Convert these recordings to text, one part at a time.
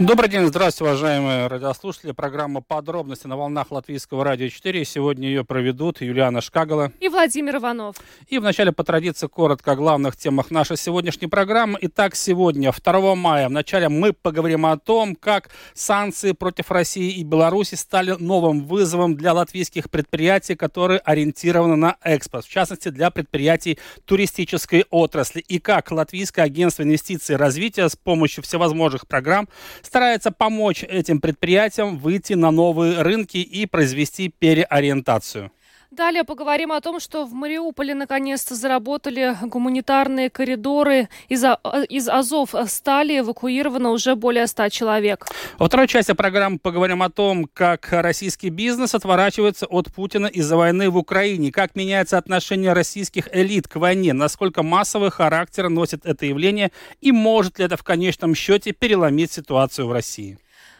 Добрый день, здравствуйте, уважаемые радиослушатели. Программа «Подробности» на волнах Латвийского радио 4. Сегодня ее проведут Юлиана Шкагала и Владимир Иванов. И вначале по традиции коротко о главных темах нашей сегодняшней программы. Итак, сегодня, 2 мая, вначале мы поговорим о том, как санкции против России и Беларуси стали новым вызовом для латвийских предприятий, которые ориентированы на экспорт, в частности, для предприятий туристической отрасли, и как Латвийское агентство инвестиций и развития с помощью всевозможных программ старается помочь этим предприятиям выйти на новые рынки и произвести переориентацию. Далее поговорим о том, что в Мариуполе наконец-то заработали гуманитарные коридоры. Из, из Азов стали эвакуировано уже более 100 человек. Во второй части программы поговорим о том, как российский бизнес отворачивается от Путина из-за войны в Украине, как меняется отношение российских элит к войне, насколько массовый характер носит это явление и может ли это в конечном счете переломить ситуацию в России.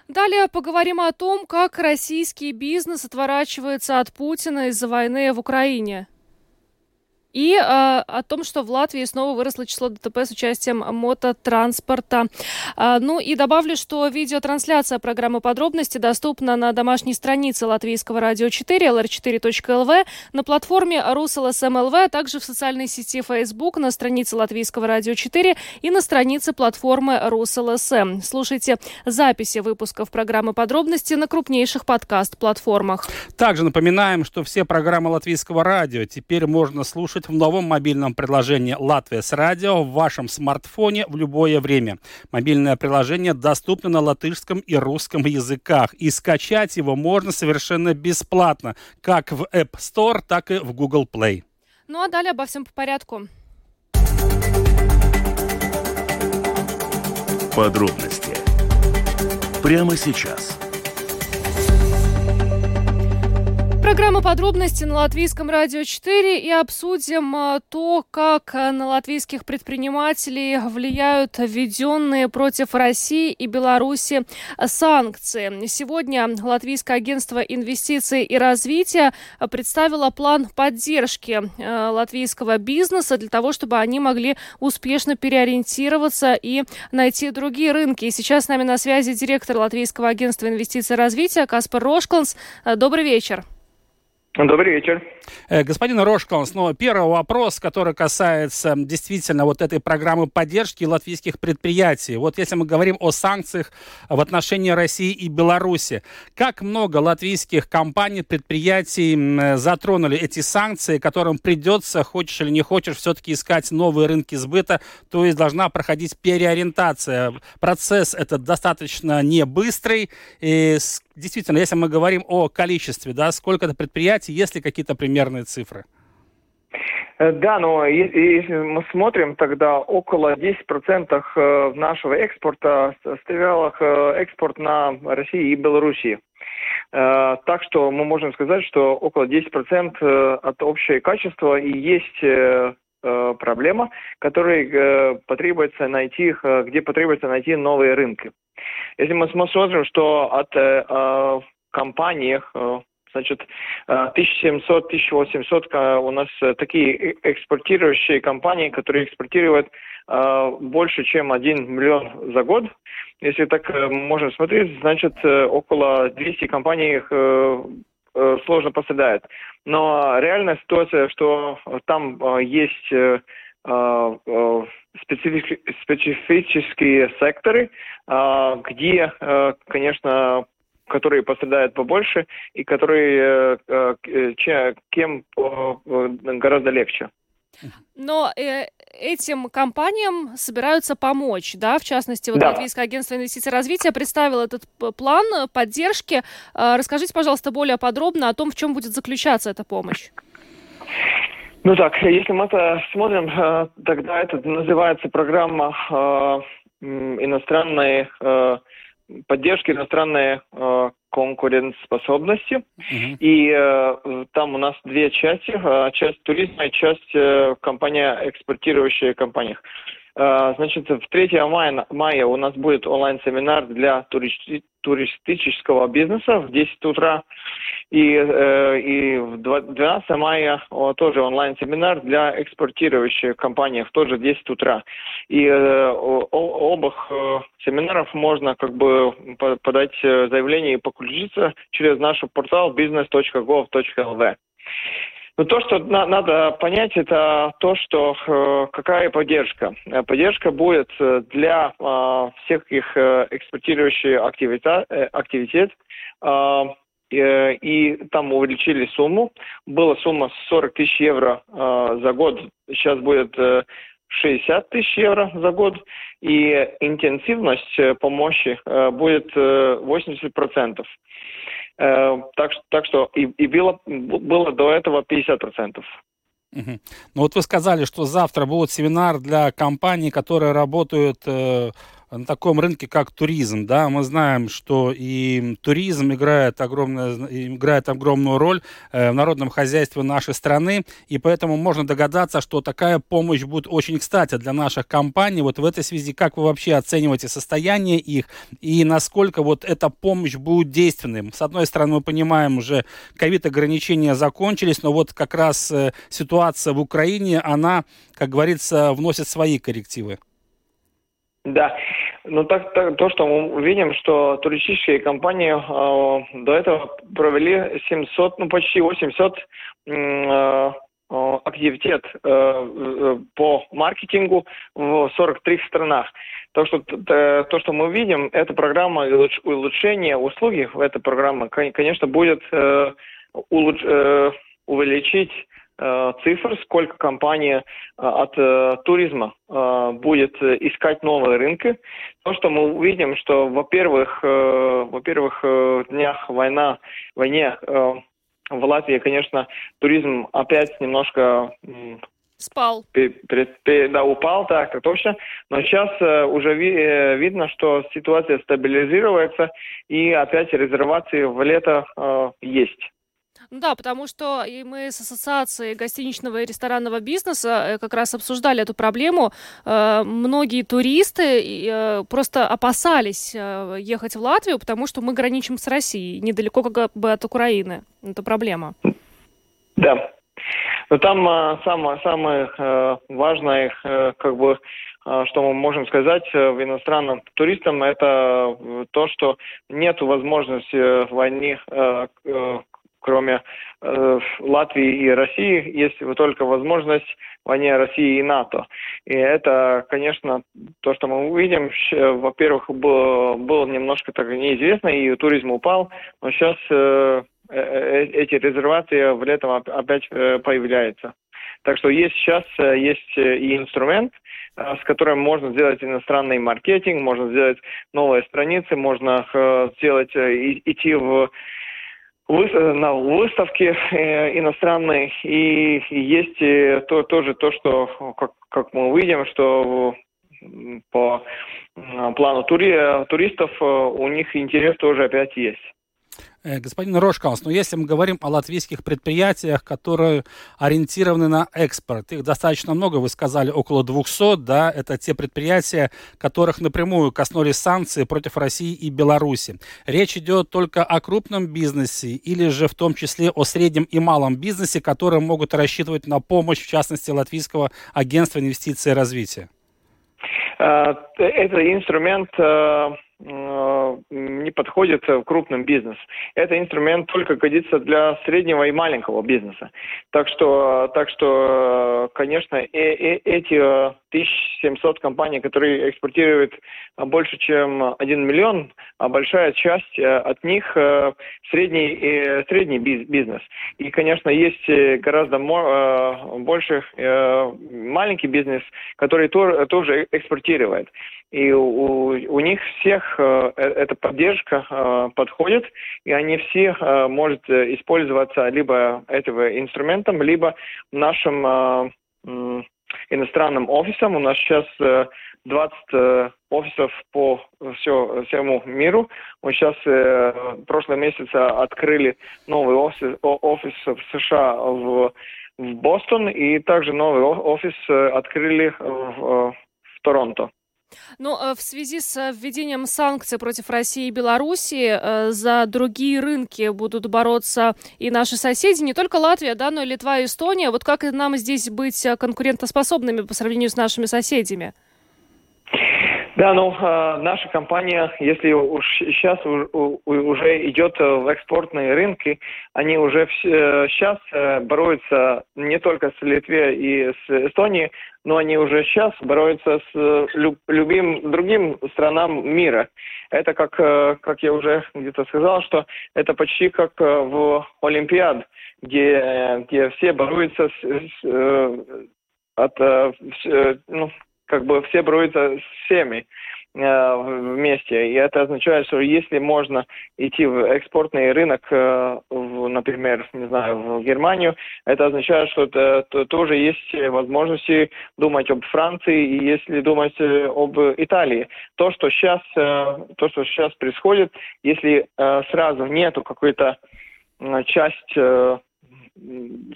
Далее поговорим о том, как российский бизнес отворачивается от Путина из-за войны в Украине. И э, о том, что в Латвии снова выросло число ДТП с участием мототранспорта. Э, ну и добавлю, что видеотрансляция программы «Подробности» доступна на домашней странице Латвийского радио 4, lr4.lv, на платформе РусЛСМЛВ, а также в социальной сети Facebook, на странице Латвийского радио 4 и на странице платформы РусЛСМ. Слушайте записи выпусков программы «Подробности» на крупнейших подкаст-платформах. Также напоминаем, что все программы Латвийского радио теперь можно слушать слушать в новом мобильном приложении «Латвия с радио» в вашем смартфоне в любое время. Мобильное приложение доступно на латышском и русском языках, и скачать его можно совершенно бесплатно, как в App Store, так и в Google Play. Ну а далее обо всем по порядку. Подробности прямо сейчас. Программа «Подробности» на Латвийском радио 4 и обсудим а, то, как а, на латвийских предпринимателей влияют введенные против России и Беларуси санкции. Сегодня Латвийское агентство инвестиций и развития представило план поддержки а, латвийского бизнеса для того, чтобы они могли успешно переориентироваться и найти другие рынки. И сейчас с нами на связи директор Латвийского агентства инвестиций и развития Каспар Рошкланс. Добрый вечер. Добрый вечер. Э, господин Рошкланс, ну, первый вопрос, который касается действительно вот этой программы поддержки латвийских предприятий. Вот если мы говорим о санкциях в отношении России и Беларуси, как много латвийских компаний, предприятий затронули эти санкции, которым придется, хочешь или не хочешь, все-таки искать новые рынки сбыта, то есть должна проходить переориентация. Процесс этот достаточно не быстрый. И действительно, если мы говорим о количестве, да, сколько это предприятий, есть ли какие-то примерные цифры? Э, да, но если мы смотрим, тогда около 10% э, нашего экспорта составлял э, экспорт на Россию и Белоруссию. Так что мы можем сказать, что около 10% от общего качества и есть проблема, которой потребуется найти, где потребуется найти новые рынки. Если мы смотрим, что от компаний Значит, 1700-1800 э, у нас э, такие экспортирующие компании, которые экспортируют э, больше, чем 1 миллион за год. Если так можно смотреть, значит, около 200 компаний сложно пострадает. Но реальная ситуация, что там есть специфические секторы, где, конечно, которые пострадают побольше и которые э, э, кем гораздо легче. Но э, этим компаниям собираются помочь, да, в частности, вот да. Латвийское агентство инвестиций и развития представило этот план поддержки. Э, расскажите, пожалуйста, более подробно о том, в чем будет заключаться эта помощь. Ну так, если мы это смотрим, э, тогда это называется программа э, иностранной э, поддержки иностранной э, конкурентоспособности. Uh-huh. И э, там у нас две части. Э, часть туризма и часть э, компания, экспортирующая компания. Значит, в 3 мая, мая у нас будет онлайн-семинар для туристи, туристического бизнеса в 10 утра. И, э, и в 12 мая тоже онлайн-семинар для экспортирующих компаний, тоже в 10 утра. И э, оба э, семинаров можно как бы подать заявление и подключиться через наш портал business.gov.lv. Но то, что на, надо понять, это то, что э, какая поддержка. Поддержка будет для э, всех их э, экспортирующих э, активитет. Э, э, и там увеличили сумму. Была сумма 40 тысяч евро э, за год. Сейчас будет э, 60 тысяч евро за год. И интенсивность э, помощи э, будет э, 80%. Э, так, так что и, и было, было до этого 50%. Угу. Ну вот вы сказали, что завтра будет семинар для компаний, которые работают э, на таком рынке, как туризм, да, мы знаем, что и туризм играет, огромное, играет огромную роль э, в народном хозяйстве нашей страны, и поэтому можно догадаться, что такая помощь будет очень кстати для наших компаний. Вот в этой связи, как вы вообще оцениваете состояние их, и насколько вот эта помощь будет действенной? С одной стороны, мы понимаем, уже ковид-ограничения закончились, но вот как раз э, ситуация в Украине, она, как говорится, вносит свои коррективы. Да, ну так, так то, что мы видим, что туристические компании э, до этого провели 700, ну почти 800 э, активитет э, э, по маркетингу в 43 странах. То что, то, что мы видим, эта программа улучшения услуги, эта программа, конечно, будет э, улуч, э, увеличить Э, цифр, сколько компания э, от э, туризма будет искать новые рынки. То, что мы увидим, что, во-первых, во-первых, днях война, войне в Латвии, конечно, туризм опять немножко спал. Да, упал, так, точно. Но сейчас уже ви, видно, что ситуация стабилизируется, и опять резервации в лето э, есть. Ну да, потому что и мы с Ассоциацией гостиничного и ресторанного бизнеса э, как раз обсуждали эту проблему. Э, многие туристы э, просто опасались ехать в Латвию, потому что мы граничим с Россией, недалеко как бы от Украины. Это проблема. Да. Но там самое, самое важное, как бы, что мы можем сказать в иностранным туристам, это то, что нет возможности войны кроме э, Латвии и России, есть только возможность войне России и НАТО. И это, конечно, то, что мы увидим, во-первых, было, немножко так неизвестно, и туризм упал, но сейчас э, э, э, эти резервации в летом опять э, появляются. Так что есть сейчас есть и инструмент, с которым можно сделать иностранный маркетинг, можно сделать новые страницы, можно сделать, идти в на выставке э, иностранной, и есть э, то, тоже то, что, как, как мы увидим, что по плану тури, туристов э, у них интерес тоже опять есть. Э, господин Рошкаус, но ну, если мы говорим о латвийских предприятиях, которые ориентированы на экспорт, их достаточно много, вы сказали, около 200, да, это те предприятия, которых напрямую коснулись санкции против России и Беларуси. Речь идет только о крупном бизнесе или же в том числе о среднем и малом бизнесе, которые могут рассчитывать на помощь, в частности, Латвийского агентства инвестиций и развития? Э, это инструмент Э, не подходит в крупным бизнес. Это инструмент только годится для среднего и маленького бизнеса. Так что, так что конечно, э, э, эти 1700 компаний, которые экспортируют больше, чем 1 миллион, а большая часть от них средний, средний бизнес. И, конечно, есть гораздо больше маленький бизнес, который тоже экспортирует. И у, у них всех э, э, эта поддержка э, подходит, и они все э, могут использоваться либо этого инструментом, либо нашим э, э, иностранным офисом. У нас сейчас э, 20 э, офисов по все, всему миру. Мы сейчас э, прошлый месяц открыли новый офис, офис в США в, в Бостон, и также новый офис э, открыли в, Торонто. Ну, в связи с введением санкций против России и Беларуси за другие рынки будут бороться и наши соседи, не только Латвия, да, но и Литва и Эстония. Вот как нам здесь быть конкурентоспособными по сравнению с нашими соседями? Да, ну, э, наша компания, если уж сейчас уже идет в экспортные рынки, они уже сейчас э, борются не только с Литвой и с Эстонией, но они уже сейчас борются с любым другим странам мира. Это как, э, как я уже где-то сказал, что это почти как в Олимпиад, где, где все борются с, с, от, ну, как бы все борются с всеми э, вместе. И это означает, что если можно идти в экспортный рынок, э, в, например, не знаю, в Германию, это означает, что это, то, тоже есть возможности думать об Франции и если думать э, об Италии. То, что сейчас, то, что сейчас происходит, если сразу нету какой-то часть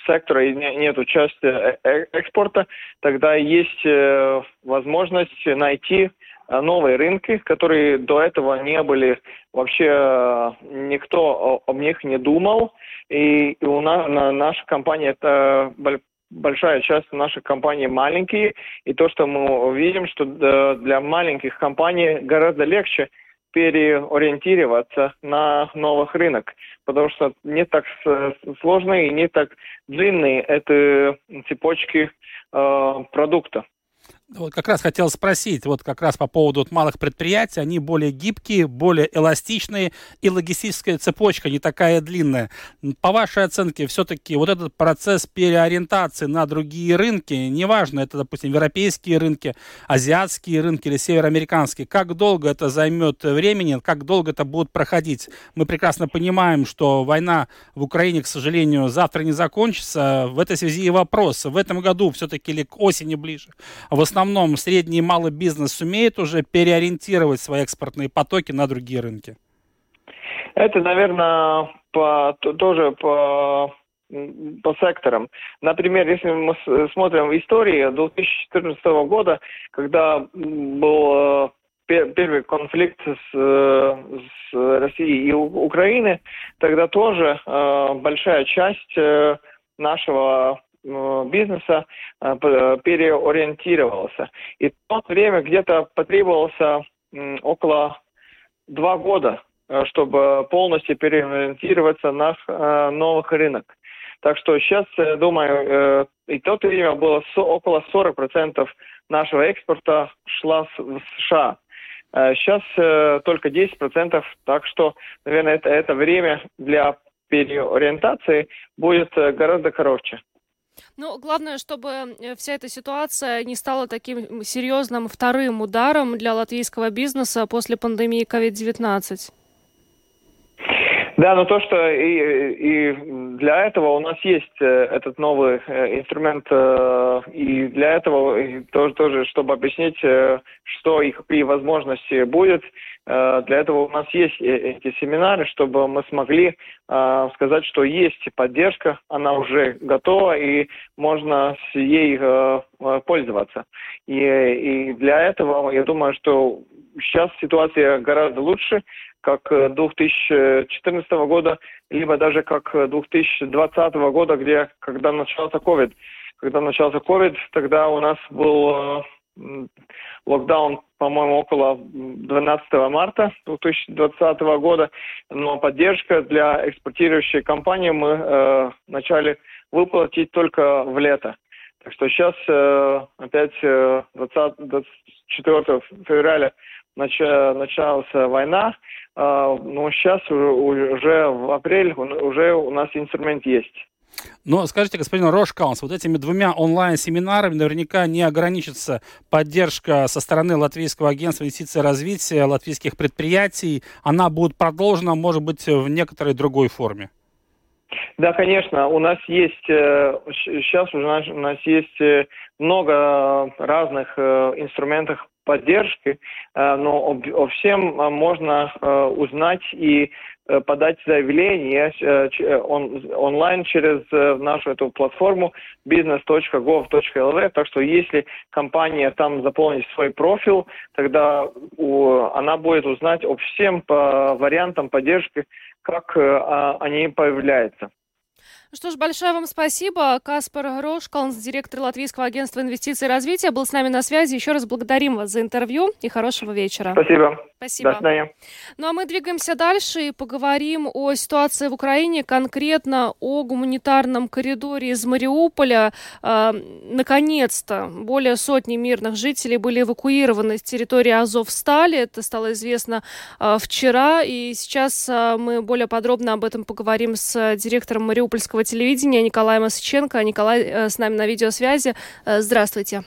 сектора и нету части э, э, экспорта, тогда есть э, возможность найти новые рынки, которые до этого не были вообще никто об них не думал. И у нас наша компания это большая часть нашей компании маленькие, и то, что мы видим, что для маленьких компаний гораздо легче переориентироваться на новых рынок, потому что не так сложные и не так длинные это цепочки э, продукта. Вот как раз хотел спросить, вот как раз по поводу вот малых предприятий, они более гибкие, более эластичные, и логистическая цепочка не такая длинная. По вашей оценке, все-таки вот этот процесс переориентации на другие рынки, неважно, это, допустим, европейские рынки, азиатские рынки или североамериканские, как долго это займет времени, как долго это будет проходить? Мы прекрасно понимаем, что война в Украине, к сожалению, завтра не закончится. В этой связи и вопрос, в этом году все-таки или к осени ближе, в основном средний и малый бизнес сумеет уже переориентировать свои экспортные потоки на другие рынки? Это, наверное, по, тоже по по секторам. Например, если мы смотрим в истории 2014 года, когда был э, первый конфликт с, с Россией и Украиной, тогда тоже э, большая часть э, нашего Э, бизнеса э, переориентировался. И в то время где-то потребовался около два года, э, чтобы полностью переориентироваться на новых рынок. Так что сейчас, думаю, и то время было около 40% нашего экспорта шла в США. Сейчас только 10%, так что, наверное, это, это время для переориентации будет гораздо короче. Ну, главное, чтобы э, вся эта ситуация не стала таким серьезным вторым ударом для латвийского бизнеса после пандемии COVID-19. Да, но то, что и, и для этого у нас есть э, этот новый э, инструмент, и для этого тоже, тоже чтобы объяснить, что и какие возможности будет, Э, для этого у нас есть э, эти семинары, чтобы мы смогли э, сказать, что есть поддержка, она уже готова и можно с ей пользоваться. И, и для этого я думаю, что сейчас ситуация гораздо лучше, как 2014 года, либо даже как 2020 года, где когда начался COVID. Когда начался COVID, тогда у нас был локдаун, по-моему, около 12 марта 2020 года, но поддержка для экспортирующей компании мы э, начали выплатить только в лето. Так что сейчас э, опять э, 20, 24 февраля началась война, э, но сейчас уже, в апреле уже у нас инструмент есть. Но скажите, господин Рошкаунс, вот этими двумя онлайн-семинарами наверняка не ограничится поддержка со стороны Латвийского агентства инвестиций и развития латвийских предприятий. Она будет продолжена, может быть, в некоторой другой форме. Да, конечно, у нас есть сейчас э, уже у нас есть э, много разных э, инструментов поддержки, но о всем можно узнать и подать заявление он, онлайн через нашу эту платформу business.gov.lv. Так что если компания там заполнит свой профиль, тогда она будет узнать о всем по вариантам поддержки, как а, они появляются. Что ж, большое вам спасибо. Каспар Грошкалнс, директор Латвийского агентства инвестиций и развития, был с нами на связи. Еще раз благодарим вас за интервью и хорошего вечера. Спасибо. Спасибо. До свидания. Ну а мы двигаемся дальше и поговорим о ситуации в Украине, конкретно о гуманитарном коридоре из Мариуполя. Э, наконец-то более сотни мирных жителей были эвакуированы с территории Азовстали. Это стало известно э, вчера, и сейчас э, мы более подробно об этом поговорим с директором Мариупольского телевидения Николаем Осыченко. Николай э, с нами на видеосвязи. Э, здравствуйте.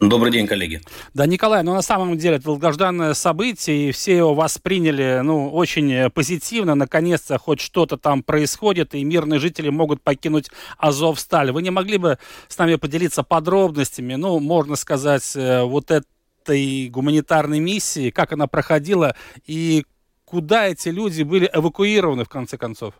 Добрый день, коллеги. Да, Николай, ну на самом деле это долгожданное событие, и все его восприняли, ну, очень позитивно. Наконец-то хоть что-то там происходит, и мирные жители могут покинуть Азовсталь. Вы не могли бы с нами поделиться подробностями, ну, можно сказать, э, вот этой гуманитарной миссии, как она проходила, и куда эти люди были эвакуированы в конце концов?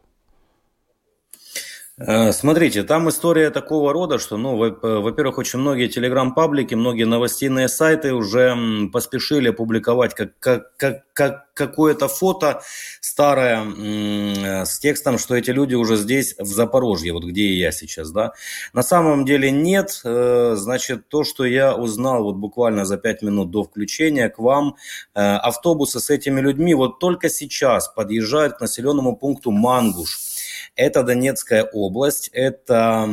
Э, смотрите, там история такого рода, что, ну, э, во-первых, очень многие телеграм-паблики, многие новостейные сайты уже поспешили опубликовать как, как, как, как какое-то фото старое э, с текстом, что эти люди уже здесь, в Запорожье, вот где я сейчас, да. На самом деле нет, значит, то, что я узнал вот буквально за пять минут до включения к вам, автобусы с этими людьми вот только сейчас подъезжают к населенному пункту Мангуш. Это Донецкая область, это,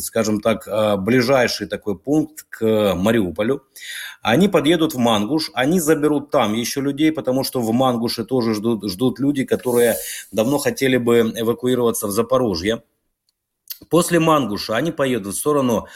скажем так, э, ближайший такой пункт к Мариуполю. Они подъедут в Мангуш, они заберут там еще людей, потому что в Мангуше тоже ждут, ждут люди, которые давно хотели бы эвакуироваться в Запорожье. После Мангуша они поедут в сторону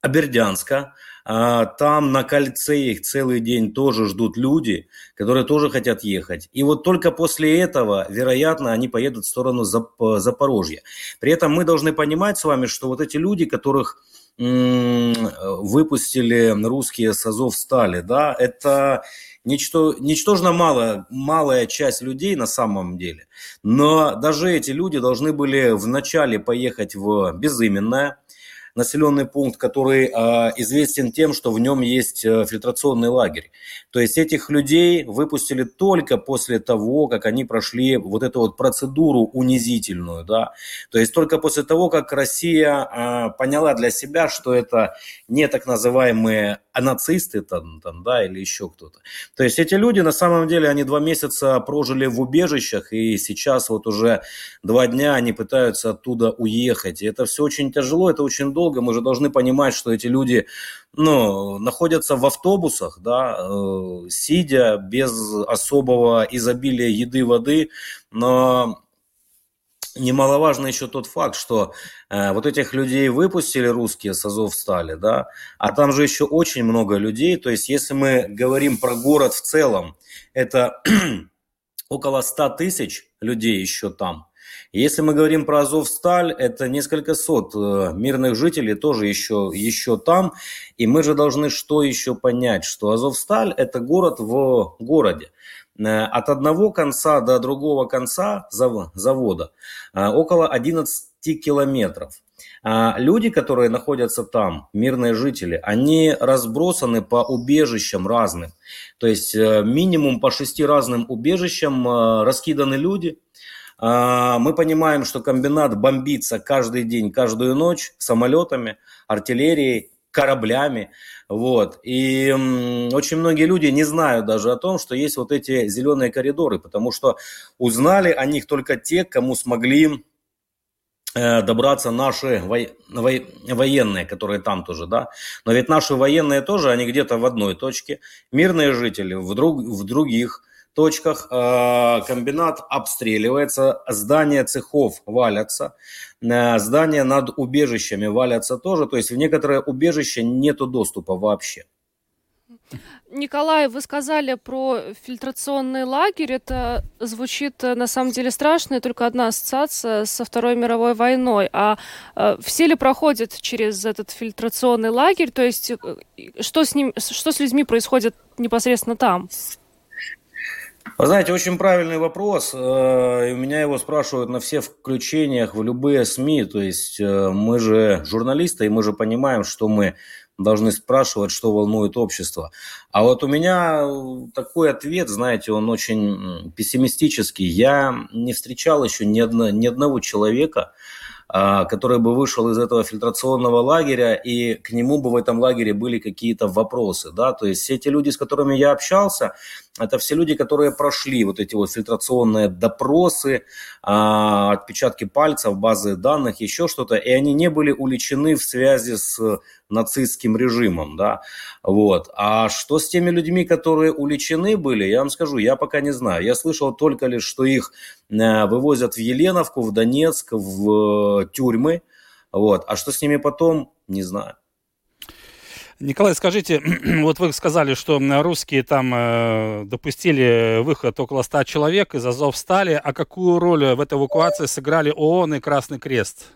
Абердянска, там на кольце их целый день тоже ждут люди, которые тоже хотят ехать. И вот только после этого, вероятно, они поедут в сторону Запорожья. При этом мы должны понимать с вами, что вот эти люди, которых выпустили русские с Азов стали, да, это ничто, ничтожно малая, малая часть людей на самом деле. Но даже эти люди должны были вначале поехать в Безыменное, населенный пункт, который э, известен тем, что в нем есть э, фильтрационный лагерь. То есть этих людей выпустили только после того, как они прошли вот эту вот процедуру унизительную, да. То есть только после того, как Россия э, поняла для себя, что это не так называемые нацисты там, там, да, или еще кто-то. То есть эти люди, на самом деле, они два месяца прожили в убежищах, и сейчас вот уже два дня они пытаются оттуда уехать. И это все очень тяжело, это очень долго. Мы же должны понимать, что эти люди, ну, находятся в автобусах, да, э, сидя без особого изобилия еды, воды, но немаловажно еще тот факт, что э, вот этих людей выпустили русские с Азов стали, да, а там же еще очень много людей, то есть если мы говорим про город в целом, это около 100 тысяч людей еще там. Если мы говорим про Азовсталь, это несколько сот э, мирных жителей тоже еще, еще там. И мы же должны что еще понять, что Азовсталь – это город в городе. Э, от одного конца до другого конца завода э, около 11 километров. А люди, которые находятся там, мирные жители, они разбросаны по убежищам разным. То есть э, минимум по шести разным убежищам раскиданы люди. Мы понимаем, что комбинат бомбится каждый день, каждую ночь самолетами, артиллерией, кораблями. Вот. И очень многие люди не знают даже о том, что есть вот эти зеленые коридоры, потому что узнали о них только те, кому смогли э, добраться наши во... Во... военные, которые там тоже, да. Но ведь наши военные тоже, они где-то в одной точке, мирные жители в, друг... в других точках э, комбинат обстреливается, здания цехов валятся, здания над убежищами валятся тоже, то есть в некоторые убежища нету доступа вообще. Николай, вы сказали про фильтрационный лагерь. Это звучит э, на самом деле страшно, и только одна ассоциация со Второй мировой войной. А э, все ли проходят через этот фильтрационный лагерь? То есть э, что с ним, что с людьми происходит непосредственно там? Вы знаете, очень правильный вопрос. Э, и у меня его спрашивают на все включениях в любые СМИ. То есть мы же журналисты, и мы же понимаем, что мы должны спрашивать, что волнует общество. А вот у меня такой ответ, знаете, он очень пессимистический. Я не встречал еще ни, одно, ни одного человека, который бы вышел из этого фильтрационного лагеря, и к нему бы в этом лагере были какие-то вопросы, да, то есть все эти люди, с которыми я общался, это все люди, которые прошли вот эти вот фильтрационные допросы, а, отпечатки пальцев, базы данных, еще что-то, и они не были уличены в связи с нацистским режимом, да, вот. А что с теми людьми, которые уличены были, я вам скажу, я пока не знаю. Я слышал только лишь, что их э, вывозят в Еленовку, в Донецк, в тюрьмы, вот. А что с ними потом, не знаю. Николай, скажите, вот вы сказали, что русские там э, допустили выход около 100 человек из Азов стали, а какую роль в этой эвакуации сыграли ООН и Красный Крест?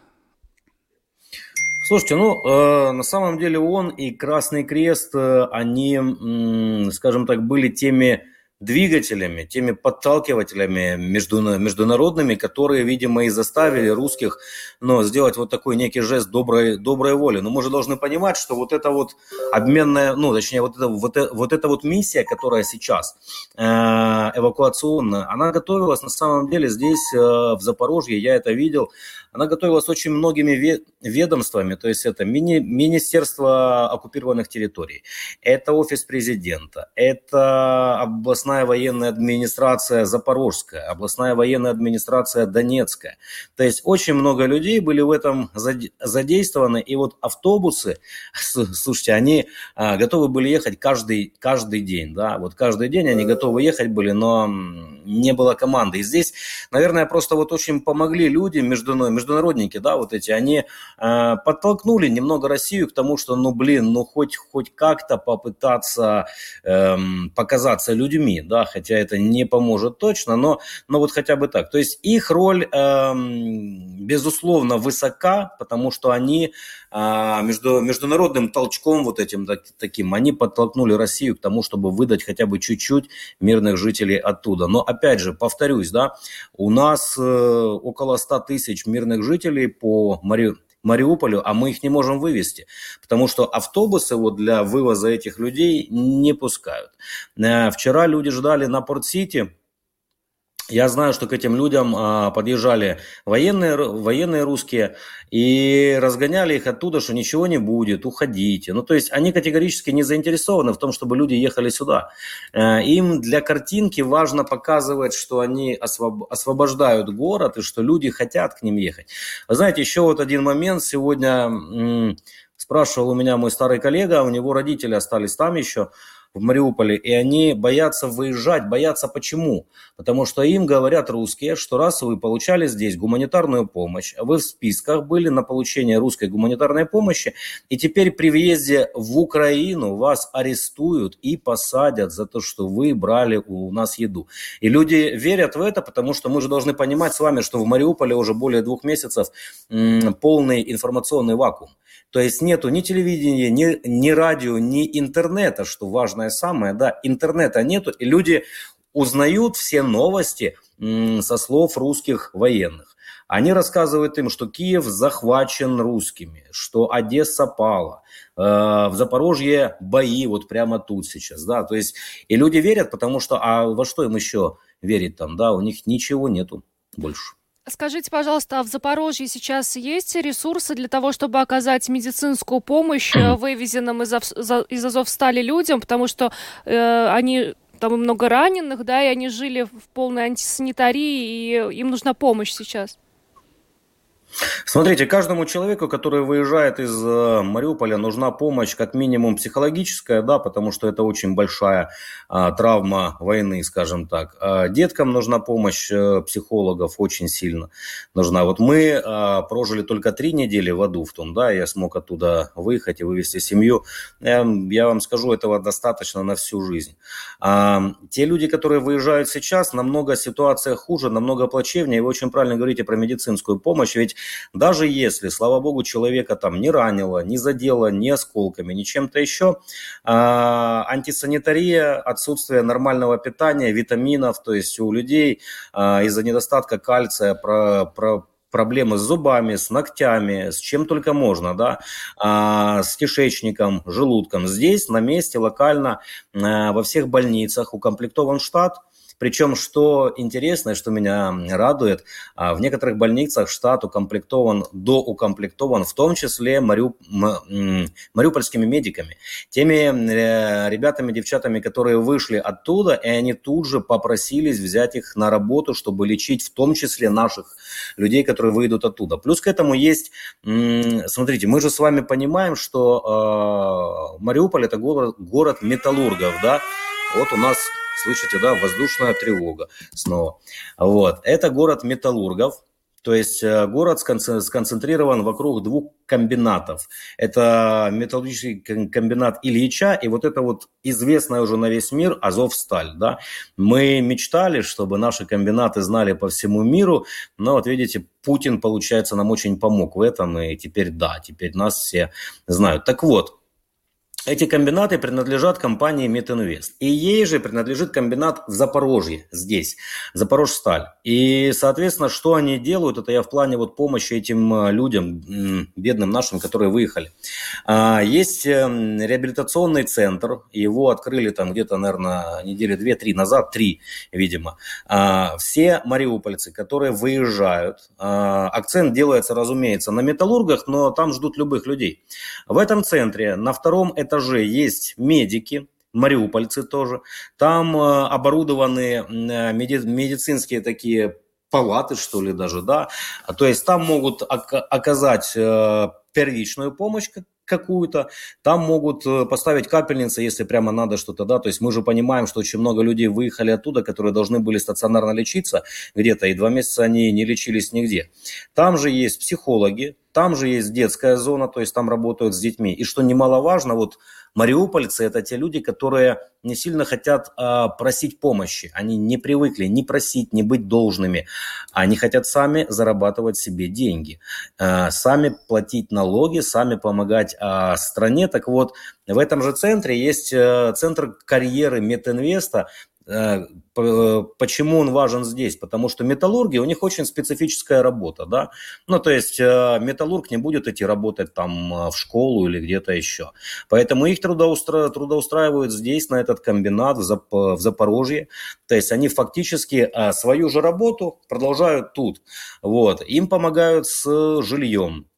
Слушайте, ну, э, на самом деле ООН и Красный Крест, э, они, э, скажем так, были теми двигателями, теми подталкивателями международными, которые, видимо, и заставили русских ну, сделать вот такой некий жест доброй, доброй воли. Но мы же должны понимать, что вот эта вот обменная, ну, точнее, вот эта вот, вот эта вот миссия, которая сейчас э, эвакуационная, она готовилась на самом деле здесь, э, в Запорожье, я это видел, она готовилась очень многими ведомствами, то есть это мини, Министерство оккупированных территорий, это офис президента, это областная военная администрация Запорожская, областная военная администрация Донецкая. То есть очень много людей были в этом задействованы, и вот автобусы, слушайте, они а, готовы были ехать каждый, каждый день, да, вот каждый день они готовы ехать были, но не было команды. И здесь, наверное, просто вот очень помогли люди между, международники, да, вот эти, они э, подтолкнули немного Россию к тому, что, ну, блин, ну, хоть, хоть как-то попытаться э, показаться людьми, да, хотя это не поможет точно, но, но вот хотя бы так. То есть их роль, э, безусловно, высока, потому что они между, международным толчком вот этим так, таким, они подтолкнули Россию к тому, чтобы выдать хотя бы чуть-чуть мирных жителей оттуда. Но, опять же, повторюсь, да, у нас э, около 100 тысяч мирных жителей по Мари... Мариуполю, а мы их не можем вывести, потому что автобусы вот для вывоза этих людей не пускают. Э, вчера люди ждали на Порт-Сити, я знаю, что к этим людям а, подъезжали военные, военные русские и разгоняли их оттуда, что ничего не будет, уходите. Ну, то есть они категорически не заинтересованы в том, чтобы люди ехали сюда. А, им для картинки важно показывать, что они освоб... освобождают город и что люди хотят к ним ехать. Вы знаете, еще вот один момент. Сегодня м- спрашивал у меня мой старый коллега, у него родители остались там еще в Мариуполе, и они боятся выезжать. Боятся почему? Потому что им говорят русские, что раз вы получали здесь гуманитарную помощь, вы в списках были на получение русской гуманитарной помощи, и теперь при въезде в Украину вас арестуют и посадят за то, что вы брали у нас еду. И люди верят в это, потому что мы же должны понимать с вами, что в Мариуполе уже более двух месяцев полный информационный вакуум. То есть нету ни телевидения, ни, ни радио, ни интернета, что важное самое, да, интернета нету, и люди узнают все новости со слов русских военных. Они рассказывают им, что Киев захвачен русскими, что Одесса пала, э, в Запорожье бои вот прямо тут сейчас, да, то есть и люди верят, потому что, а во что им еще верить там, да, у них ничего нету больше. Скажите, пожалуйста, а в Запорожье сейчас есть ресурсы для того, чтобы оказать медицинскую помощь э, вывезенным из, из Азовстали людям, потому что э, они там и много раненых, да, и они жили в полной антисанитарии, и им нужна помощь сейчас. Смотрите, каждому человеку, который выезжает из э, Мариуполя, нужна помощь как минимум психологическая, да, потому что это очень большая а, травма войны, скажем так. А деткам нужна помощь а, психологов очень сильно нужна. Вот мы а, прожили только три недели в аду в том, да, я смог оттуда выехать и вывести семью. Я, я вам скажу, этого достаточно на всю жизнь. А, те люди, которые выезжают сейчас, намного ситуация хуже, намного плачевнее. Вы очень правильно говорите про медицинскую помощь, ведь даже если, слава богу, человека там не ранило, не задело ни осколками, ни чем-то еще, а, антисанитария, отсутствие нормального питания, витаминов, то есть у людей а, из-за недостатка кальция, про, про проблемы с зубами, с ногтями, с чем только можно, да, а, с кишечником, желудком. Здесь на месте локально а, во всех больницах укомплектован штат, причем, что интересно, что меня радует, а, в некоторых больницах штат укомплектован, доукомплектован, в том числе мариу, мариупольскими медиками. Теми э, ребятами, девчатами, которые вышли оттуда, и они тут же попросились взять их на работу, чтобы лечить в том числе наших людей, которые выйдут оттуда. Плюс к этому есть, смотрите, мы же с вами понимаем, что э, Мариуполь это город, город металлургов, да, вот у нас Слышите, да, воздушная тревога снова. Вот. Это город металлургов, то есть э, город сконцентрирован вокруг двух комбинатов. Это металлургический комбинат Ильича и вот это вот известная уже на весь мир Азовсталь. Да? Мы мечтали, чтобы наши комбинаты знали по всему миру, но вот видите, Путин, получается, нам очень помог в этом, и теперь да, теперь нас все знают. Так вот, эти комбинаты принадлежат компании Метинвест. И ей же принадлежит комбинат в Запорожье, здесь, Запорожсталь. И, соответственно, что они делают, это я в плане вот помощи этим э, людям, бедным нашим, которые выехали. А, есть эм, реабилитационный центр, его открыли там где-то, наверное, недели две-три назад, три, видимо. А, все мариупольцы, которые выезжают, а, акцент делается, разумеется, на металлургах, но там ждут любых людей. В этом центре на втором этаже этаже есть медики, мариупольцы тоже. Там э, оборудованы э, медицинские такие палаты, что ли, даже, да. То есть там могут оказать э, первичную помощь какую-то, там могут поставить капельницы, если прямо надо что-то, да, то есть мы же понимаем, что очень много людей выехали оттуда, которые должны были стационарно лечиться где-то, и два месяца они не лечились нигде. Там же есть психологи, там же есть детская зона, то есть там работают с детьми. И что немаловажно, вот мариупольцы – это те люди, которые не сильно хотят а, просить помощи. Они не привыкли ни просить, ни быть должными. Они хотят сами зарабатывать себе деньги, а, сами платить налоги, сами помогать а, стране. Так вот, в этом же центре есть а, центр карьеры Метинвеста, Э, почему он важен здесь? Потому что металлурги, у них очень специфическая работа, да. Ну, то есть э, металлург не будет идти работать там э, в школу или где-то еще. Поэтому их трудоустра... трудоустраивают здесь, на этот комбинат в, Зап... в Запорожье. То есть они фактически свою же работу продолжают тут. Вот. Им помогают с жильем Э,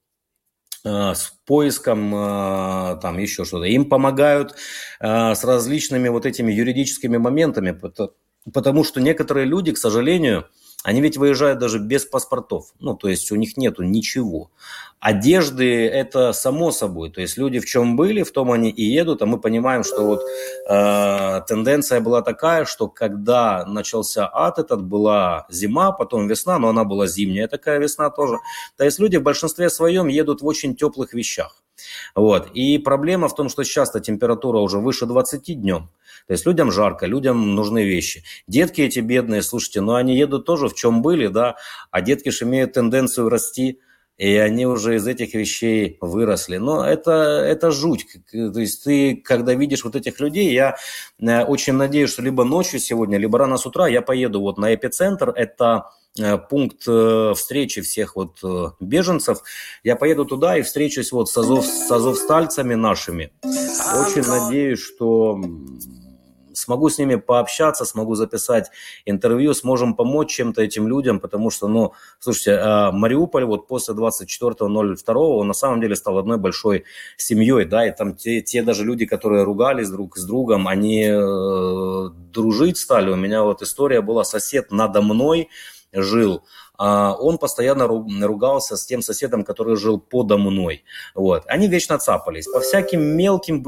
с поиском, э, там еще что-то. Им помогают э, с различными вот этими юридическими моментами, потому что некоторые люди, к сожалению, они ведь выезжают даже без паспортов. Ну, то есть у них нету ничего. Одежды – это само собой. То есть люди в чем были, в том они и едут. А мы понимаем, что вот э, тенденция была такая, что когда начался ад этот, была зима, потом весна, но она была зимняя такая весна тоже. То есть люди в большинстве своем едут в очень теплых вещах. Вот. И проблема в том, что сейчас-то температура уже выше 20 днем. То есть людям жарко, людям нужны вещи. Детки эти бедные, слушайте, ну они едут тоже в чем были, да, а детки же имеют тенденцию расти, и они уже из этих вещей выросли. Но это, это жуть. То есть ты, когда видишь вот этих людей, я э, очень надеюсь, что либо ночью сегодня, либо рано с утра я поеду вот на эпицентр. Это э, пункт э, встречи всех вот беженцев. Я поеду туда и встречусь вот с, Азов, с азовстальцами нашими. Очень надеюсь, что смогу с ними пообщаться, смогу записать интервью, сможем помочь чем-то этим людям, потому что, ну, слушайте, а, Мариуполь вот после 24.02 он на самом деле стал одной большой семьей, да, и там те, те даже люди, которые ругались друг с другом, они э, дружить стали. У меня вот история была, сосед надо мной, жил, он постоянно ругался с тем соседом, который жил подо мной. Вот. Они вечно цапались по всяким мелким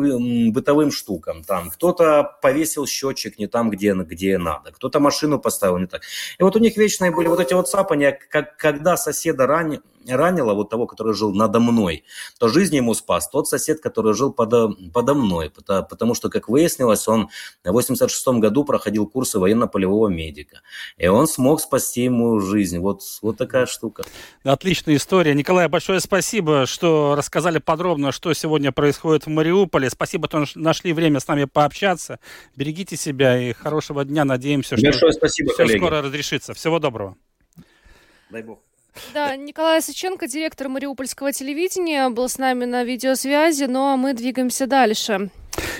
бытовым штукам. Там кто-то повесил счетчик не там, где, где надо, кто-то машину поставил не так. И вот у них вечные были вот эти вот цапания, как, когда соседа рани, ранило, вот того, который жил надо мной, то жизнь ему спас тот сосед, который жил подо, подо мной. Потому, потому что, как выяснилось, он в 86 году проходил курсы военно-полевого медика. И он смог спасти ему жизнь. Вот вот, такая штука. Отличная история. Николай, большое спасибо, что рассказали подробно, что сегодня происходит в Мариуполе. Спасибо, что нашли время с нами пообщаться. Берегите себя и хорошего дня. Надеемся, что большое спасибо, все коллеги. скоро разрешится. Всего доброго. Дай бог. Да, Николай Сыченко, директор Мариупольского телевидения, был с нами на видеосвязи, ну а мы двигаемся дальше.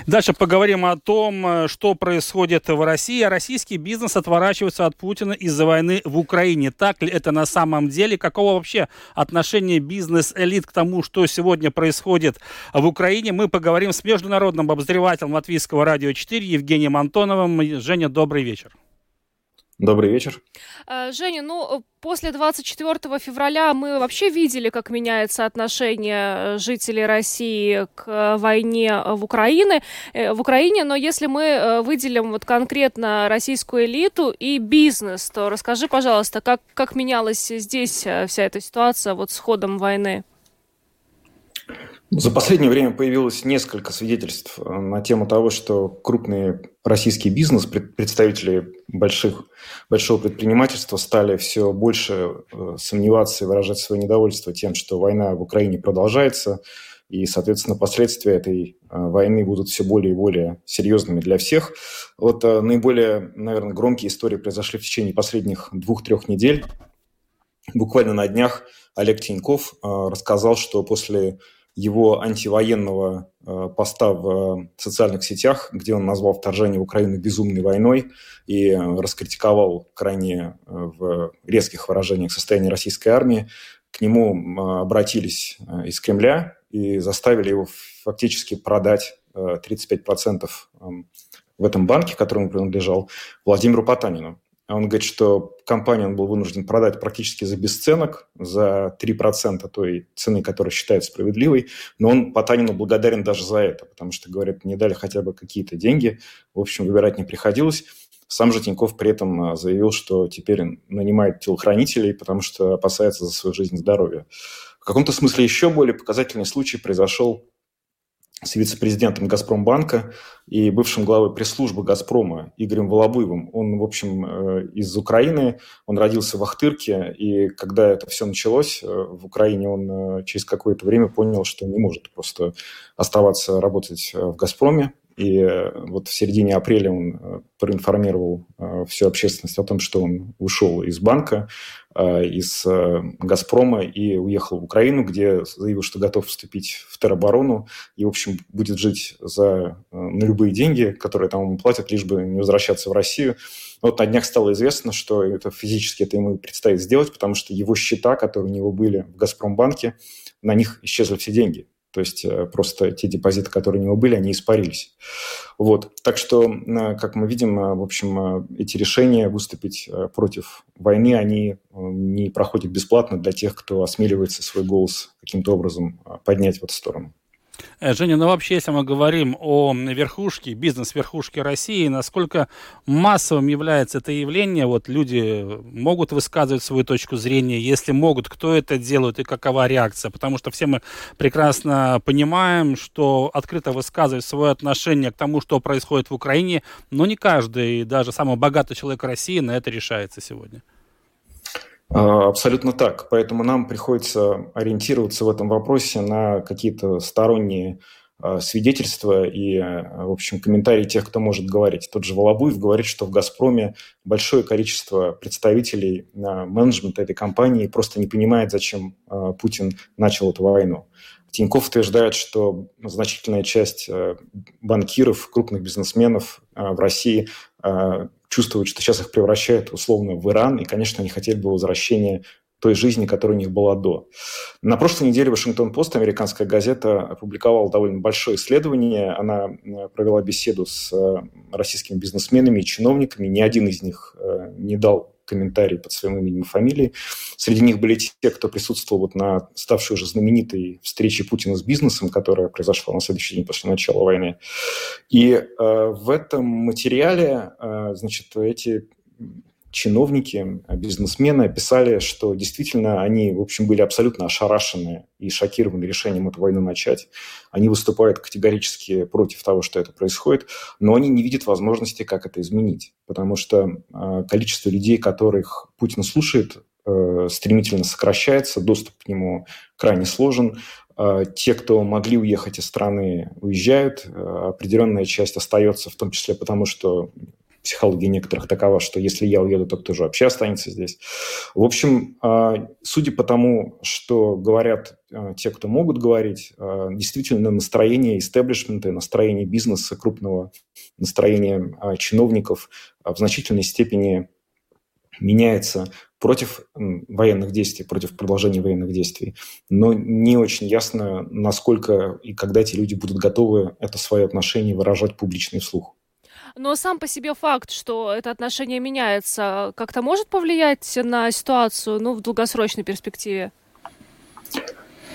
Дальше поговорим о том, э, что происходит в России. Российский бизнес отворачивается от Путина из-за войны в Украине. Так ли это на самом деле? Какого вообще отношения бизнес-элит к тому, что сегодня происходит в Украине? Мы поговорим с международным обозревателем Латвийского радио 4 Евгением Антоновым. Женя, добрый вечер. Добрый вечер. А, Женя, ну, после 24 февраля мы вообще видели, как меняется отношение жителей России к войне в Украине, э, в Украине, но если мы э, выделим вот конкретно российскую элиту и бизнес, то расскажи, пожалуйста, как, как менялась здесь э, вся эта ситуация вот с ходом войны? За последнее время появилось несколько свидетельств э, на тему того, что крупный российский бизнес, представители больших, большого предпринимательства стали все больше э, сомневаться и выражать свое недовольство тем, что война в Украине продолжается, и, соответственно, последствия этой э, войны будут все более и более серьезными для всех. Вот наиболее, наверное, громкие истории произошли в течение последних двух-трех недель. Буквально на днях Олег Тиньков рассказал, что после его антивоенного э, поста в э, социальных сетях, где он назвал вторжение в Украину безумной войной и раскритиковал крайне э, в резких выражениях состояние российской армии, к нему обратились из Кремля и заставили его фактически продать 35% эм, в этом банке, которому принадлежал, Владимиру Потанину. Он говорит, что компанию он был вынужден продать практически за бесценок, за 3% той цены, которая считается справедливой, но он Потанину благодарен даже за это, потому что, говорят, не дали хотя бы какие-то деньги, в общем, выбирать не приходилось. Сам же Тиньков при этом а, заявил, что теперь нанимает телохранителей, потому что опасается за свою жизнь и здоровье. В каком-то смысле еще более показательный случай произошел с вице-президентом «Газпромбанка» и бывшим главой пресс-службы «Газпрома» Игорем Волобуевым. Он, в общем, э, из Украины, он родился в Ахтырке, и когда это все началось э, в Украине, он э, через какое-то время понял, что не может просто оставаться работать в «Газпроме», и вот в середине апреля он проинформировал всю общественность о том, что он ушел из банка, из «Газпрома» и уехал в Украину, где заявил, что готов вступить в тероборону и, в общем, будет жить за, на любые деньги, которые там ему платят, лишь бы не возвращаться в Россию. Вот на днях стало известно, что это физически это ему предстоит сделать, потому что его счета, которые у него были в «Газпромбанке», на них исчезли все деньги. То есть э, просто те депозиты, которые у него были, они испарились. Вот. Так что, э, как мы видим, э, в общем, эти решения выступить против войны, они не проходят бесплатно для тех, кто осмеливается свой голос каким-то образом поднять в эту сторону. Э, Женя, ну вообще, если мы говорим о верхушке, бизнес-верхушке России, насколько массовым является это явление? Вот люди могут высказывать свою точку зрения, если могут, кто это делает и какова реакция? Потому что все мы прекрасно понимаем, что открыто высказывать свое отношение к тому, что происходит в Украине, но не каждый, даже самый богатый человек России на это решается сегодня. А, абсолютно так. Поэтому нам приходится ориентироваться в этом вопросе на какие-то сторонние а, свидетельства и, а, в общем, комментарии тех, кто может говорить. Тот же Волобуев говорит, что в «Газпроме» большое количество представителей менеджмента этой компании просто не понимает, зачем Путин начал эту войну. Тиньков утверждает, что значительная часть банкиров, крупных бизнесменов в России чувствуют, что сейчас их превращают условно в Иран, и, конечно, они хотели бы возвращения той жизни, которая у них была до. На прошлой неделе Вашингтон-Пост, американская газета, опубликовала довольно большое исследование. Она э, провела беседу с э, российскими бизнесменами и чиновниками. Ни один из них э, не дал комментарии под своим именем и фамилией. Среди них были те, кто присутствовал вот на ставшей уже знаменитой встрече Путина с бизнесом, которая произошла на следующий день после начала войны. И э, в этом материале, э, значит, эти чиновники, бизнесмены писали, что действительно они, в общем, были абсолютно ошарашены и шокированы решением эту войну начать. Они выступают категорически против того, что это происходит, но они не видят возможности, как это изменить, потому что э, количество людей, которых Путин слушает, э, стремительно сокращается, доступ к нему крайне сложен. Э, те, кто могли уехать из страны, уезжают. Определенная часть остается, в том числе потому, что психология некоторых такова, что если я уеду, то кто же вообще останется здесь. В общем, а, судя по тому, что говорят а, те, кто могут говорить, а, действительно настроение истеблишмента, настроение бизнеса крупного, настроение чиновников в значительной степени меняется против военных действий, против продолжения военных действий. Но не очень ясно, насколько и когда эти люди будут готовы это свое отношение выражать публично и вслух. Но сам по себе факт, что это отношение меняется, как-то может повлиять на ситуацию, ну, в долгосрочной перспективе?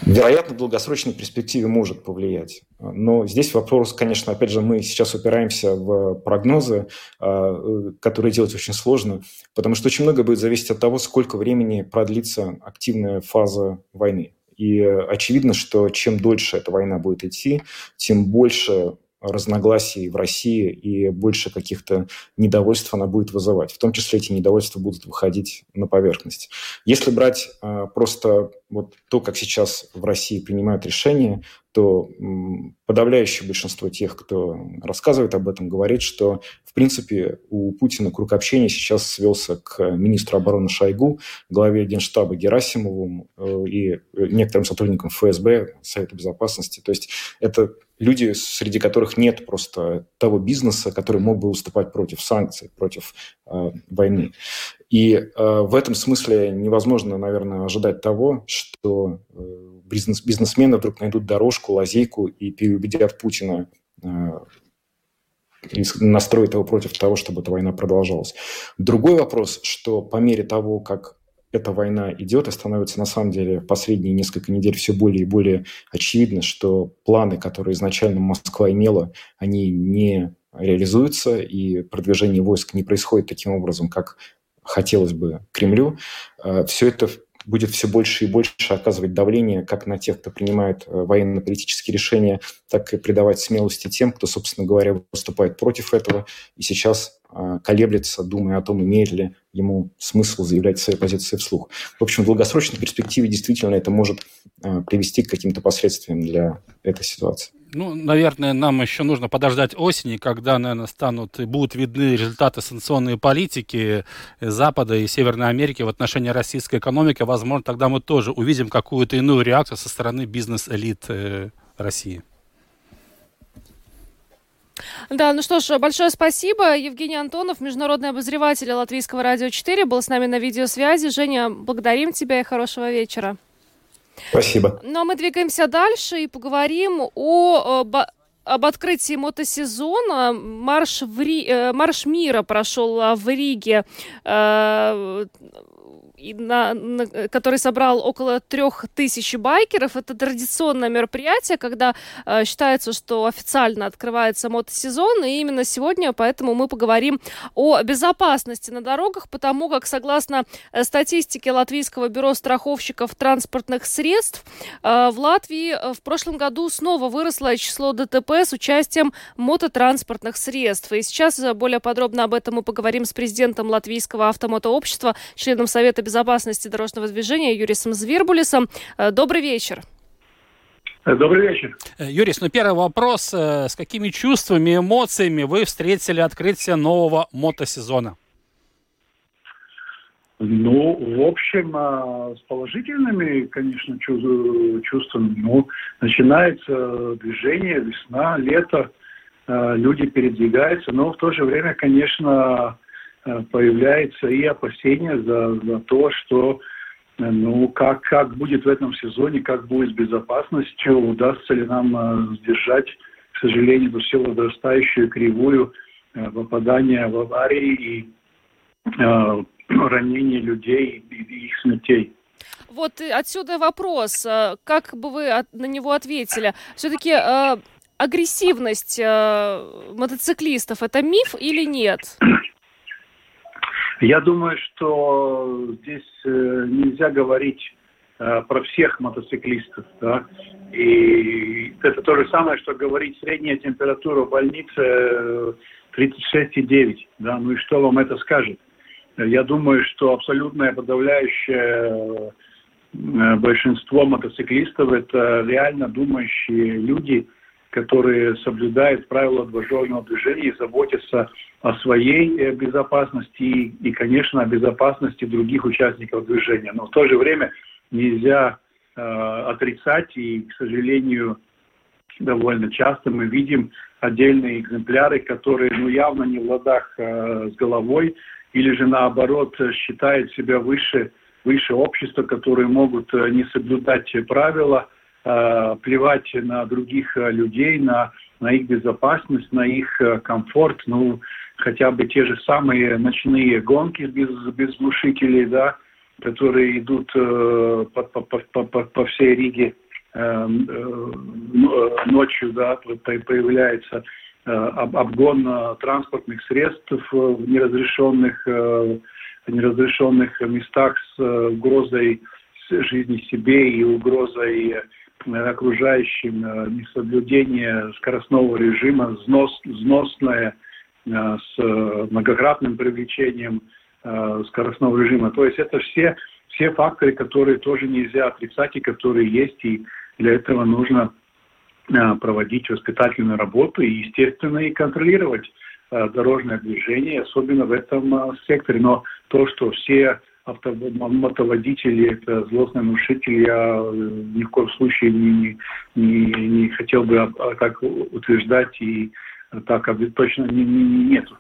Вероятно, в долгосрочной перспективе может повлиять. Но здесь вопрос, конечно, опять же, мы сейчас упираемся в прогнозы, а, которые делать очень сложно, потому что очень много будет зависеть от того, сколько времени продлится активная фаза войны. И очевидно, что чем дольше эта война будет идти, тем больше разногласий в России и больше каких-то недовольств она будет вызывать. В том числе эти недовольства будут выходить на поверхность. Если брать э, просто вот то, как сейчас в России принимают решения, то подавляющее большинство тех, кто рассказывает об этом, говорит, что, в принципе, у Путина круг общения сейчас свелся к министру обороны Шойгу, главе Генштаба Герасимову э, и некоторым сотрудникам ФСБ, Совета Безопасности. То есть это люди, среди которых нет просто того бизнеса, который мог бы выступать против санкций, против войны. И э, в этом смысле невозможно, наверное, ожидать того, что э, бизнес, бизнесмены вдруг найдут дорожку, лазейку и переубедят Путина э, и настроить его против того, чтобы эта война продолжалась. Другой вопрос, что по мере того, как эта война идет и становится на самом деле в последние несколько недель все более и более очевидно, что планы, которые изначально Москва имела, они не реализуются, и продвижение войск не происходит таким образом, как хотелось бы Кремлю. Э, все это будет все больше и больше оказывать давление как на тех, кто принимает э, военно-политические решения, так и придавать смелости тем, кто, собственно говоря, выступает против этого и сейчас колеблется, думая о том, имеет ли ему смысл заявлять свои позиции вслух. В общем, в долгосрочной перспективе действительно это может привести к каким-то последствиям для этой ситуации. Ну, наверное, нам еще нужно подождать осени, когда, наверное, станут и будут видны результаты санкционной политики Запада и Северной Америки в отношении российской экономики. Возможно, тогда мы тоже увидим какую-то иную реакцию со стороны бизнес-элит э, России. Да, ну что ж, большое спасибо. Евгений Антонов, международный обозреватель Латвийского радио 4, был с нами на видеосвязи. Женя, благодарим тебя и хорошего вечера. Спасибо. Ну а мы двигаемся дальше и поговорим о, об, об открытии мотосезона. Марш, в Ри... Э, Марш мира прошел в Риге на, на, который собрал около трех тысяч байкеров. Это традиционное мероприятие, когда э, считается, что официально открывается мотосезон. И именно сегодня поэтому мы поговорим о безопасности на дорогах, потому как, согласно э, статистике Латвийского бюро страховщиков транспортных средств, э, в Латвии э, в прошлом году снова выросло число ДТП с участием мототранспортных средств. И сейчас э, более подробно об этом мы поговорим с президентом Латвийского автомотообщества, членом Совета безопасности дорожного движения Юрисом Звербулисом. Э, добрый вечер. Э, добрый вечер. Э, Юрис, ну первый вопрос. С какими чувствами, эмоциями вы встретили открытие нового мотосезона? Ну, в общем, с положительными, конечно, чувствами. Ну, начинается движение, весна, лето, люди передвигаются, но в то же время, конечно, Э, появляется и опасения за, за то, что э, ну, как, как будет в этом сезоне, как будет с безопасностью, удастся ли нам э, сдержать, к сожалению, эту все возрастающую кривую попадания в аварии и ранения людей и их смертей. Вот отсюда вопрос, как бы вы на него ответили? Все-таки э, агрессивность э, мотоциклистов это миф или нет? Я думаю, что здесь э, нельзя говорить э, про всех мотоциклистов. Да? И это то же самое, что говорить средняя температура в больнице 36,9. Да? Ну и что вам это скажет? Я думаю, что абсолютное подавляющее большинство мотоциклистов это реально думающие люди, которые соблюдают правила дорожного движения и заботятся о своей э, безопасности и, и, конечно, о безопасности других участников движения. Но в то же время нельзя э, отрицать, и, к сожалению, довольно часто мы видим отдельные экземпляры, которые ну, явно не в ладах э, с головой, или же наоборот считают себя выше, выше общества, которые могут э, не соблюдать правила, Э, плевать на других э, людей, на, на их безопасность, на их комфорт, ну, хотя бы те же самые ночные гонки без, без глушителей, да, которые идут э, по, по, по, по, по всей Риге э, э, ночью, да, появляется э, обгон транспортных средств в неразрешенных, э, неразрешенных местах с угрозой жизни себе и угрозой окружающим, э, несоблюдение скоростного режима, взнос, взносное э, с многократным привлечением э, скоростного режима. То есть это все, все факторы, которые тоже нельзя отрицать и которые есть, и для этого нужно проводить воспитательную работу и, естественно, и контролировать дорожное движение, особенно в этом секторе. Но то, что все мотоводители, это злостные нарушители, я э, ни в коем случае не, не, не хотел бы так утверждать и так точно не, не, нету.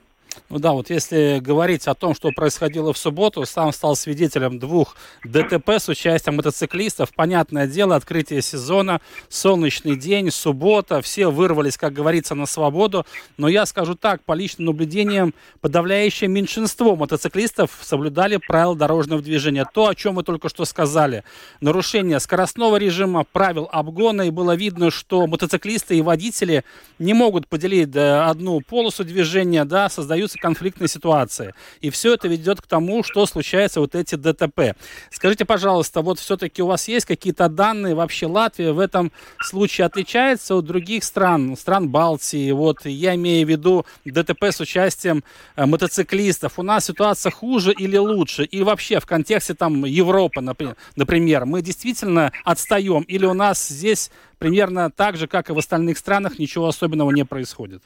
Ну да, вот если говорить о том, что происходило в субботу, сам стал свидетелем двух ДТП с участием мотоциклистов. Понятное дело, открытие сезона, солнечный день, суббота, все вырвались, как говорится, на свободу. Но я скажу так, по личным наблюдениям, подавляющее меньшинство мотоциклистов соблюдали правила дорожного движения. То, о чем вы только что сказали. Нарушение скоростного режима, правил обгона. И было видно, что мотоциклисты и водители не могут поделить одну полосу движения, да, создают создаются конфликтные ситуации. И все это ведет к тому, что случаются вот эти ДТП. Скажите, пожалуйста, вот все-таки у вас есть какие-то данные, вообще Латвия в этом случае отличается от других стран, стран Балтии? Вот я имею в виду ДТП с участием э, мотоциклистов. У нас ситуация хуже или лучше? И вообще в контексте там Европы, например, мы действительно отстаем? Или у нас здесь примерно так же, как и в остальных странах, ничего особенного не происходит?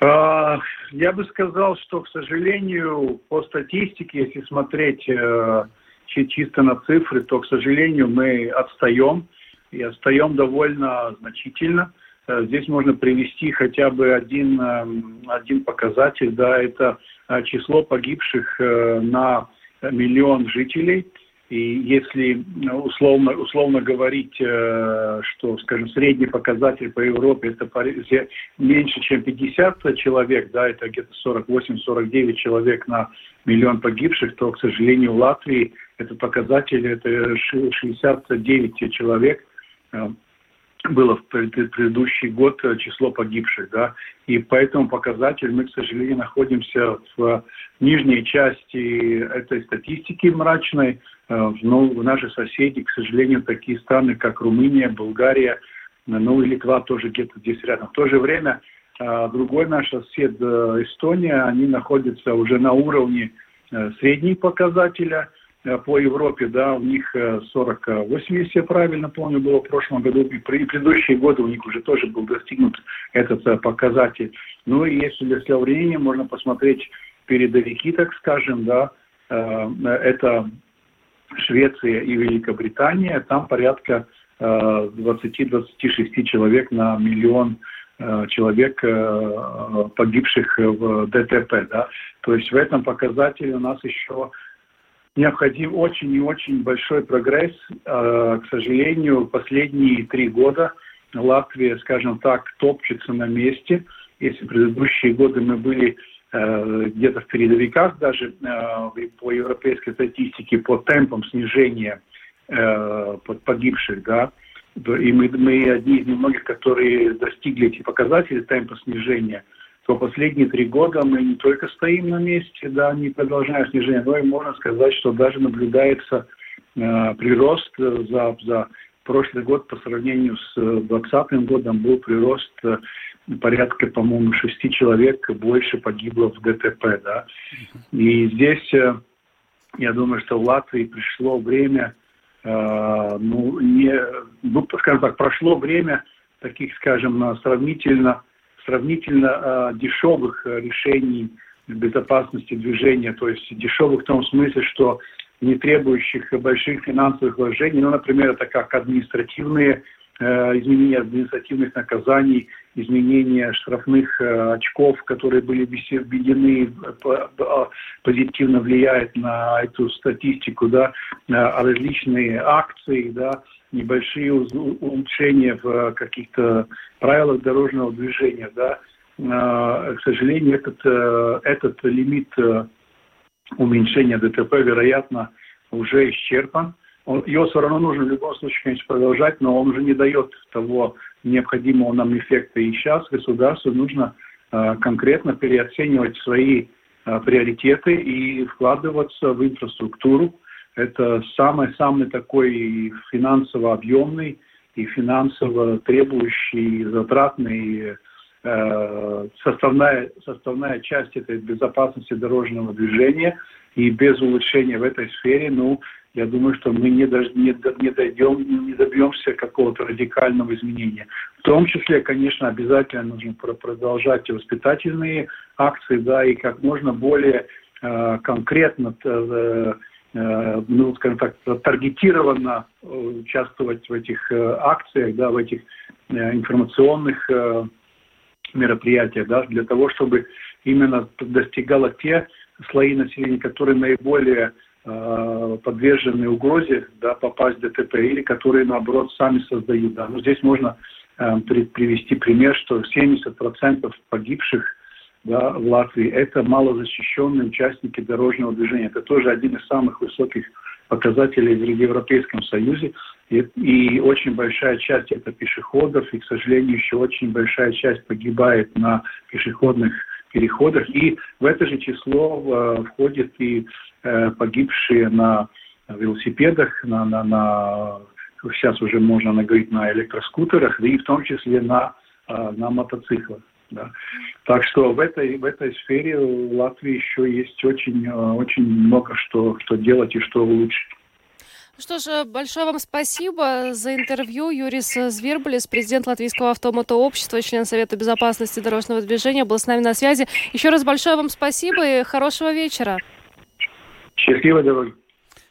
Я бы сказал, что, к сожалению, по статистике, если смотреть э, чисто на цифры, то, к сожалению, мы отстаем, и отстаем довольно значительно. Э, здесь можно привести хотя бы один, эм, один показатель, да, это э, число погибших на миллион жителей – и если ну, условно, условно говорить, э, что, скажем, средний показатель по Европе это меньше, чем 50 человек, да, это где-то 48-49 человек на миллион погибших, то, к сожалению, в Латвии этот показатель это 69 человек. Э, было в предыдущий год э, число погибших, да, и по этому показателю мы, к сожалению, находимся в нижней части этой статистики мрачной, э, но наши соседи, к сожалению, такие страны, как Румыния, Болгария, ну и Литва тоже где-то здесь рядом. В то же время э, другой наш сосед Эстония, они находятся уже на уровне среднего показателя – Э, по Европе, да, у них 48, э, если я правильно помню, было в прошлом году, и предыдущие годы у них уже тоже был достигнут этот э, показатель. Ну и если для сравнения можно посмотреть передовики, так скажем, да, это Швеция и Великобритания, там порядка 20-26 человек на миллион человек, погибших в ДТП. Да? То есть в этом показателе у нас еще необходим очень и очень большой прогресс. А, к сожалению, последние три года Латвия, скажем так, топчется на месте. Если предыдущие годы мы были где-то в передовиках даже по европейской статистике по темпам снижения погибших, да, и мы, мы одни из немногих, которые достигли эти показатели темпа снижения, то последние три года мы не только стоим на месте, да, не продолжаем снижение, но и можно сказать, что даже наблюдается э, прирост за, за прошлый год по сравнению с 2020 годом был прирост э, порядка, по-моему, шести человек больше погибло в ДТП, да. И здесь, э, я думаю, что в Латвии пришло время Э, ну, не, ну, скажем так, прошло время таких, скажем, сравнительно, сравнительно э, дешевых решений безопасности движения, то есть дешевых в том смысле, что не требующих больших финансовых вложений, ну, например, это как административные Э, изменения административных наказаний, изменения штрафных э, очков, которые были введены, позитивно влияет на эту статистику, да, различные акции, да, небольшие улучшения в каких-то правилах дорожного движения, да, к сожалению, этот, э, этот лимит уменьшения ДТП, вероятно, уже исчерпан его все равно нужно в любом случае, конечно, продолжать, но он уже не дает того необходимого нам эффекта. И сейчас государству нужно э, конкретно переоценивать свои э, приоритеты и вкладываться в инфраструктуру. Это самый-самый такой финансово объемный и финансово требующий, затратный э, составная, составная часть этой безопасности дорожного движения. И без улучшения в этой сфере, ну, я думаю, что мы не, даже не, не дойдем, не добьемся какого-то радикального изменения. В том числе, конечно, обязательно нужно продолжать воспитательные акции, да, и как можно более э, конкретно, э, ну, скажем так, таргетированно участвовать в этих э, акциях, да, в этих э, информационных э, мероприятиях, да, для того, чтобы именно достигало те слои населения, которые наиболее Э, подвержены угрозе да, попасть в ДТП или которые, наоборот, сами создают. Да. Но здесь можно э, при, привести пример, что 70% погибших да, в Латвии – это малозащищенные участники дорожного движения. Это тоже один из самых высоких показателей в Европейском Союзе. И, и очень большая часть это пешеходов, и, к сожалению, еще очень большая часть погибает на пешеходных переходах. И в это же число э, входит и э, погибшие на велосипедах, на, на, на сейчас уже можно говорить на электроскутерах, да и в том числе на, э, на мотоциклах. Да. Так что в этой, в этой сфере в Латвии еще есть очень, очень много что, что делать и что улучшить. Что ж, большое вам спасибо за интервью. Юрис Звербулис, президент Латвийского автомотообщества, член Совета безопасности дорожного движения, был с нами на связи. Еще раз большое вам спасибо и хорошего вечера. Счастливой дороги.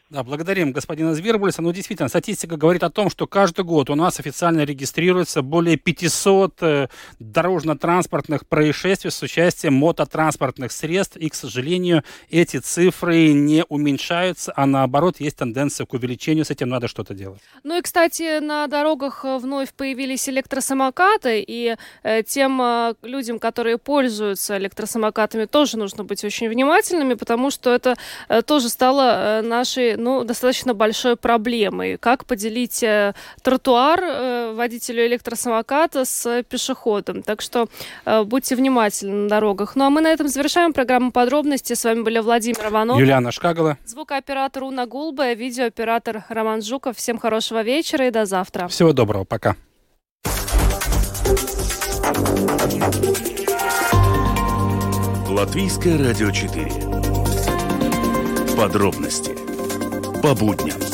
Да, благодарим господина Звербулиса. Ну, действительно, статистика говорит о том, что каждый год у нас официально регистрируется более 500 э, дорожно-транспортных происшествий с участием мототранспортных средств. И, к сожалению, эти цифры не уменьшаются, а наоборот, есть тенденция к увеличению. С этим надо что-то делать. Ну и, кстати, на дорогах вновь появились электросамокаты. И э, тем э, людям, которые пользуются электросамокатами, тоже нужно быть очень внимательными, потому что это э, тоже стало э, нашей ну, достаточно большой проблемой. Как поделить э, тротуар э, водителю электросамоката с пешеходом. Так что э, будьте внимательны на дорогах. Ну а мы на этом завершаем программу подробности. С вами были Владимир Иванов. Юлиана Шкагала. Звукооператор Уна Гулбая, видеооператор Роман Жуков. Всем хорошего вечера и до завтра. Всего доброго. Пока. Латвийское радио 4. Подробности по будням.